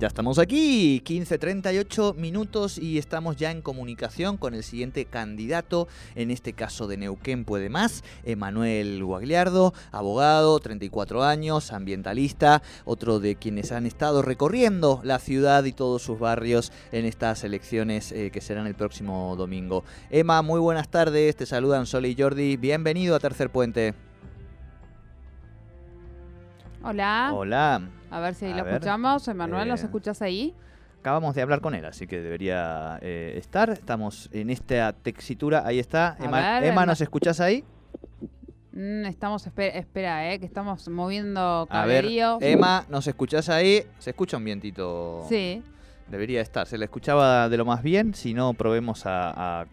Ya estamos aquí, 15.38 minutos y estamos ya en comunicación con el siguiente candidato, en este caso de Neuquén Puede Más, Emanuel Guagliardo, abogado, 34 años, ambientalista, otro de quienes han estado recorriendo la ciudad y todos sus barrios en estas elecciones eh, que serán el próximo domingo. Emma, muy buenas tardes, te saludan Sol y Jordi, bienvenido a Tercer Puente. Hola. Hola. A ver si A lo ver, escuchamos. Emanuel, ¿nos eh, escuchas ahí? Acabamos de hablar con él, así que debería eh, estar. Estamos en esta textura. Ahí está. A Emma, ver, Emma. ¿nos escuchás ahí? Mm, estamos, espera, espera, eh, que estamos moviendo A ver, cablerío. Emma, ¿nos escuchás ahí? Se escucha un vientito. Sí. Debería estar. Se le escuchaba de lo más bien. Si no, probemos a,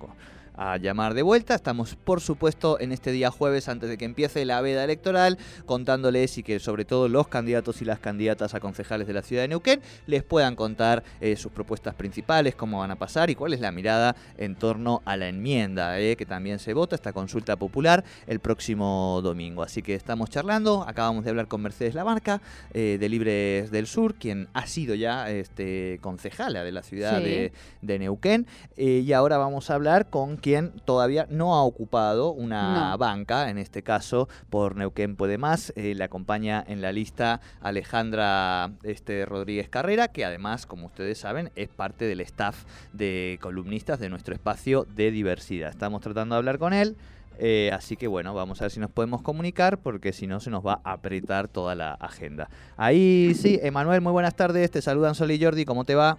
a llamar de vuelta. Estamos, por supuesto, en este día jueves, antes de que empiece la veda electoral, contándoles y que sobre todo los candidatos y las candidatas a concejales de la ciudad de Neuquén les puedan contar eh, sus propuestas principales, cómo van a pasar y cuál es la mirada en torno a la enmienda, eh, que también se vota, esta consulta popular, el próximo domingo. Así que estamos charlando, acabamos de hablar con Mercedes Lamarca, eh, de Libres del Sur, quien ha sido ya este, concejala de la ciudad Sí. de, de Neuquén. Y ahora vamos a hablar con quien todavía no ha ocupado una No. banca, en este caso por Neuquén Puede Más. Eh, le acompaña en la lista Alejandra este, Rodríguez Carrera, que además, como ustedes saben, es parte del staff de columnistas de nuestro espacio de diversidad. Estamos tratando de hablar con él. eh, así que bueno, vamos a ver si nos podemos comunicar porque si no se nos va a apretar toda la agenda. Ahí sí, Emanuel, muy buenas tardes, te saludan Sol y Jordi, ¿cómo te va?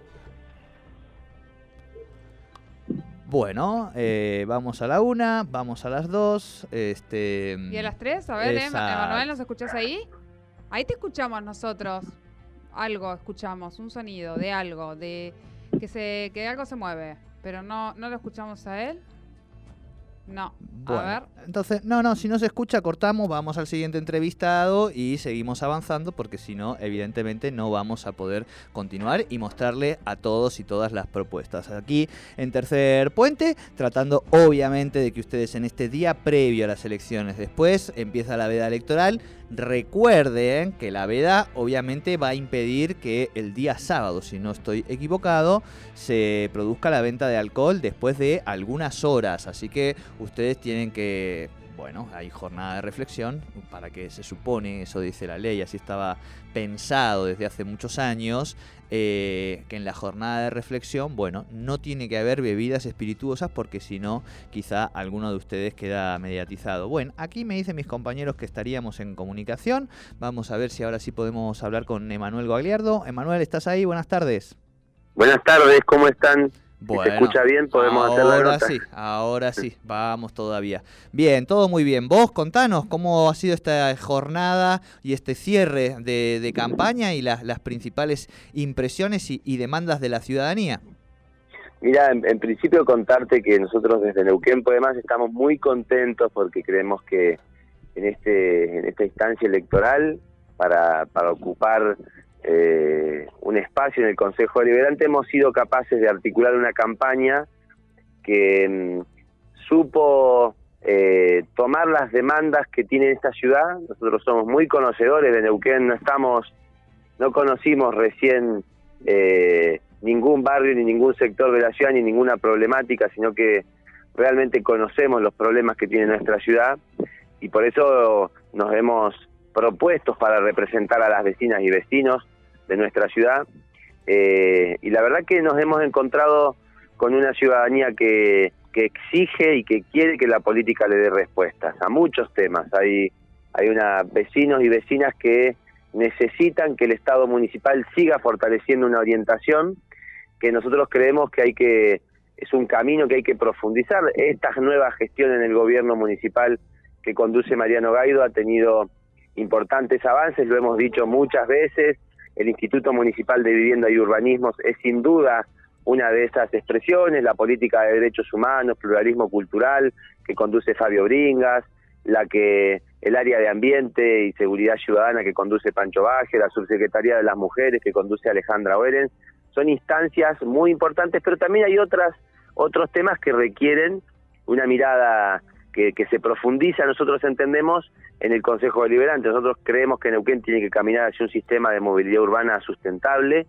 Bueno, eh, vamos a la una, vamos a las dos. Este, ¿Y a las tres? A ver, Ema- Exacto. Emanuel, ¿nos escuchas ahí? Ahí te escuchamos nosotros. Algo escuchamos, un sonido de algo, de que se que algo se mueve, pero no no lo escuchamos a él. No. Bueno, A ver. entonces, no, no, si no se escucha, cortamos, vamos al siguiente entrevistado y seguimos avanzando porque si no, evidentemente no vamos a poder continuar y mostrarle a todos y todas las propuestas. Aquí en Tercer Puente, tratando obviamente de que ustedes en este día previo a las elecciones, después empieza la veda electoral, recuerden que la veda obviamente va a impedir que el día sábado, si no estoy equivocado, se produzca la venta de alcohol después de algunas horas. Así que ustedes tienen que, bueno, hay jornada de reflexión para que se supone, eso dice la ley, así estaba pensado desde hace muchos años, eh, que en la jornada de reflexión, bueno, no tiene que haber bebidas espirituosas porque si no, quizá alguno de ustedes queda mediatizado. Bueno, aquí me dicen mis compañeros que estaríamos en comunicación. Vamos a ver si ahora sí podemos hablar con Emanuel Guagliardo. Emanuel, ¿estás ahí? Buenas tardes. Buenas tardes, ¿cómo están? Si Bueno, se escucha bien, podemos hacer la ahora nota. sí, ahora sí, vamos todavía. Bien, todo muy bien. Vos contanos cómo ha sido esta jornada y este cierre de, de campaña y las, las principales impresiones y, y demandas de la ciudadanía. Mira, en, en principio contarte que nosotros desde Neuquén Podemos estamos muy contentos porque creemos que en este en esta instancia electoral para, para ocupar eh, un espacio en el Consejo Deliberante hemos sido capaces de articular una campaña que mm, supo eh, tomar las demandas que tiene esta ciudad. Nosotros somos muy conocedores de Neuquén, no estamos, no conocimos recién eh, ningún barrio ni ningún sector de la ciudad ni ninguna problemática, sino que realmente conocemos los problemas que tiene nuestra ciudad y por eso nos hemos propuestos para representar a las vecinas y vecinos de nuestra ciudad eh, y la verdad que nos hemos encontrado con una ciudadanía que, que exige y que quiere que la política le dé respuestas a muchos temas. Hay, hay una, vecinos y vecinas que necesitan que el Estado municipal siga fortaleciendo una orientación que nosotros creemos que hay que es un camino que hay que profundizar. Esta nueva gestión en el gobierno municipal que conduce Mariano Gaido ha tenido importantes avances, lo hemos dicho muchas veces. El Instituto Municipal de Vivienda y Urbanismos es sin duda una de esas expresiones, la política de derechos humanos, pluralismo cultural que conduce Fabio Bringas, la que el área de ambiente y seguridad ciudadana que conduce Pancho Baje, la subsecretaría de las mujeres que conduce Alejandra Oerens, son instancias muy importantes, pero también hay otras otros temas que requieren una mirada que, se profundiza, nosotros entendemos, en el Consejo Deliberante. Nosotros creemos que Neuquén tiene que caminar hacia un sistema de movilidad urbana sustentable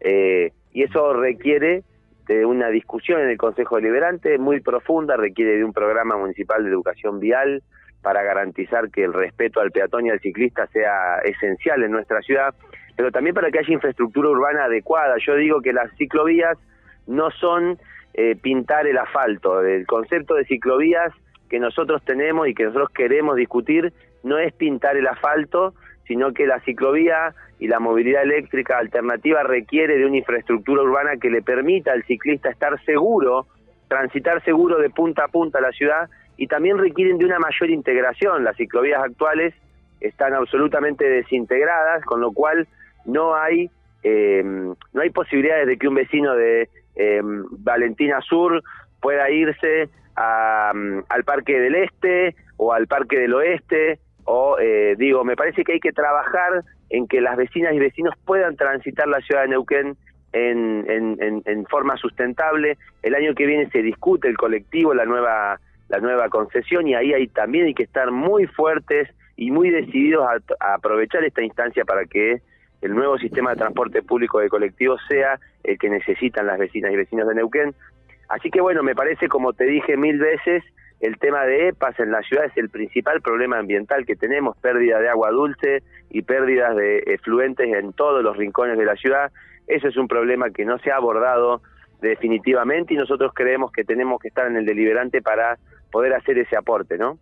eh, y eso requiere de una discusión en el Consejo Deliberante muy profunda, requiere de un programa municipal de educación vial para garantizar que el respeto al peatón y al ciclista sea esencial en nuestra ciudad, pero también para que haya infraestructura urbana adecuada. Yo digo que las ciclovías no son eh, pintar el asfalto, el concepto de ciclovías que nosotros tenemos y que nosotros queremos discutir no es pintar el asfalto, sino que la ciclovía y la movilidad eléctrica alternativa requiere de una infraestructura urbana que le permita al ciclista estar seguro, transitar seguro de punta a punta la ciudad y también requieren de una mayor integración. Las ciclovías actuales están absolutamente desintegradas, con lo cual no hay eh, no hay posibilidades de que un vecino de eh, Valentina Sur pueda irse al Parque del Este o al Parque del Oeste o eh, digo, me parece que hay que trabajar en que las vecinas y vecinos puedan transitar la ciudad de Neuquén en, en, forma sustentable. El año que viene se discute el colectivo, la nueva, la nueva concesión y ahí hay, también hay que estar muy fuertes y muy decididos a, aprovechar esta instancia para que el nuevo sistema de transporte público de colectivo sea el que necesitan las vecinas y vecinos de Neuquén. Así que bueno, me parece, como te dije mil veces, el tema de EPAS en la ciudad es el principal problema ambiental que tenemos, pérdida de agua dulce y pérdidas de efluentes en todos los rincones de la ciudad. Ese es un problema que no se ha abordado definitivamente y nosotros creemos que tenemos que estar en el deliberante para poder hacer ese aporte, ¿no?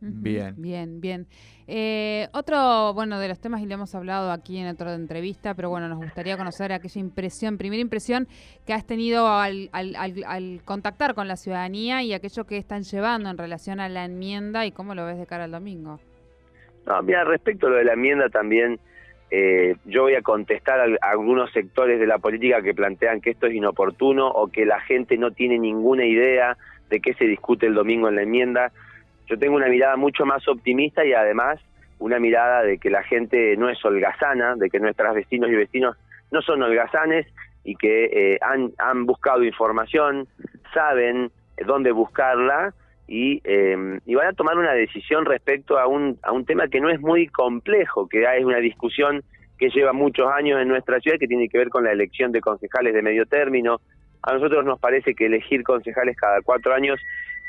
Bien. Bien, bien. Eh, otro, bueno, de los temas y lo hemos hablado aquí en otra entrevista, pero bueno, nos gustaría conocer aquella impresión, primera impresión que has tenido al, al, contactar con la ciudadanía y aquello que están llevando en relación a la enmienda y cómo lo ves de cara al domingo. No, mira, respecto a lo de la enmienda también, eh, yo voy a contestar a algunos sectores de la política que plantean que esto es inoportuno o que la gente no tiene ninguna idea de qué se discute el domingo en la enmienda yo tengo una mirada mucho más optimista y además una mirada de que la gente no es holgazana, de que nuestros vecinos y vecinos no son holgazanes y que eh, han, han buscado información, saben dónde buscarla y, eh, y, van a tomar una decisión respecto a un, a un tema que no es muy complejo, que es una discusión que lleva muchos años en nuestra ciudad, que tiene que ver con la elección de concejales de medio término. A nosotros nos parece que elegir concejales cada cuatro años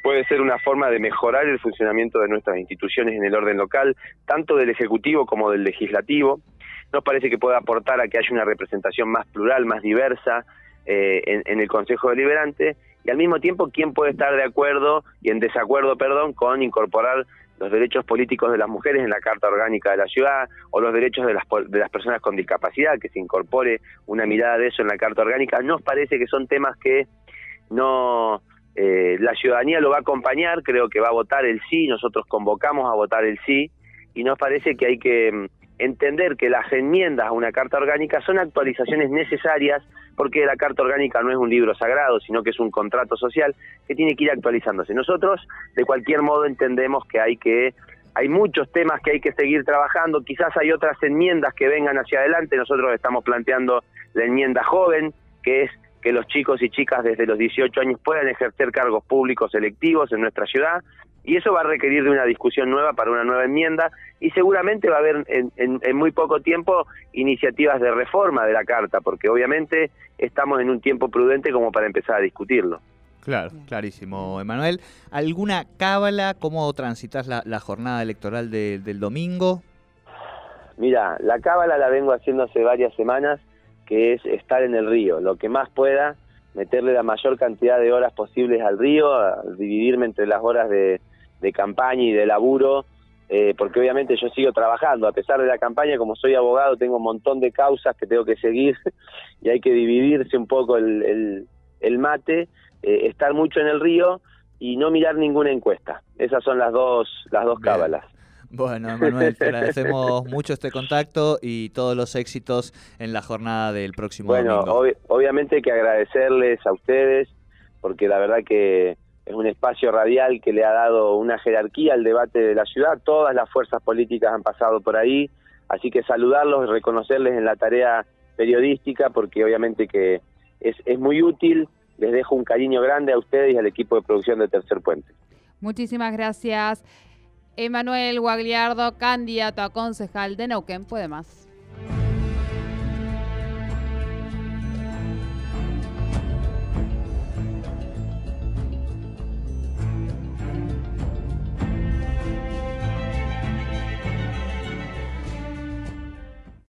puede ser una forma de mejorar el funcionamiento de nuestras instituciones en el orden local, tanto del Ejecutivo como del Legislativo. Nos parece que puede aportar a que haya una representación más plural, más diversa eh, en, el Consejo Deliberante y al mismo tiempo quién puede estar de acuerdo y en desacuerdo, perdón, con incorporar los derechos políticos de las mujeres en la Carta Orgánica de la Ciudad o los derechos de las, de las personas con discapacidad, que se incorpore una mirada de eso en la Carta Orgánica. Nos parece que son temas que no eh, la ciudadanía lo va a acompañar, creo que va a votar el sí, nosotros convocamos a votar el sí y nos parece que hay que mm, entender que las enmiendas a una carta orgánica son actualizaciones necesarias porque la carta orgánica no es un libro sagrado, sino que es un contrato social que tiene que ir actualizándose. Nosotros, de cualquier modo, entendemos que hay que hay muchos temas que hay que seguir trabajando, quizás hay otras enmiendas que vengan hacia adelante, nosotros estamos planteando la enmienda joven, que es que los chicos y chicas desde los 18 años puedan ejercer cargos públicos electivos en nuestra ciudad y eso va a requerir de una discusión nueva para una nueva enmienda y seguramente va a haber en, muy poco tiempo iniciativas de reforma de la Carta, porque obviamente estamos en un tiempo prudente como para empezar a discutirlo. Claro, clarísimo, Emanuel. ¿Alguna cábala? ¿Cómo transitas la, jornada electoral del domingo? Mira, la cábala la vengo haciendo hace varias semanas que es estar en el río, lo que más pueda, meterle la mayor cantidad de horas posibles al río, dividirme entre las horas de, campaña y de laburo, eh, porque obviamente yo sigo trabajando, a pesar de la campaña, como soy abogado, tengo un montón de causas que tengo que seguir y hay que dividirse un poco el, el, mate, eh, estar mucho en el río y no mirar ninguna encuesta. Esas son las dos, las dos cábalas. Bueno, Manuel, te agradecemos mucho este contacto y todos los éxitos en la jornada del próximo bueno, domingo. obviamente hay que agradecerles a ustedes, porque la verdad que es un espacio radial que le ha dado una jerarquía al debate de la ciudad, todas las fuerzas políticas han pasado por ahí, así que saludarlos y reconocerles en la tarea periodística, porque obviamente que es, es muy útil, les dejo un cariño grande a ustedes y al equipo de producción de Tercer Puente. Muchísimas gracias. Emanuel Guagliardo, candidato a concejal de Neuquén, puede más.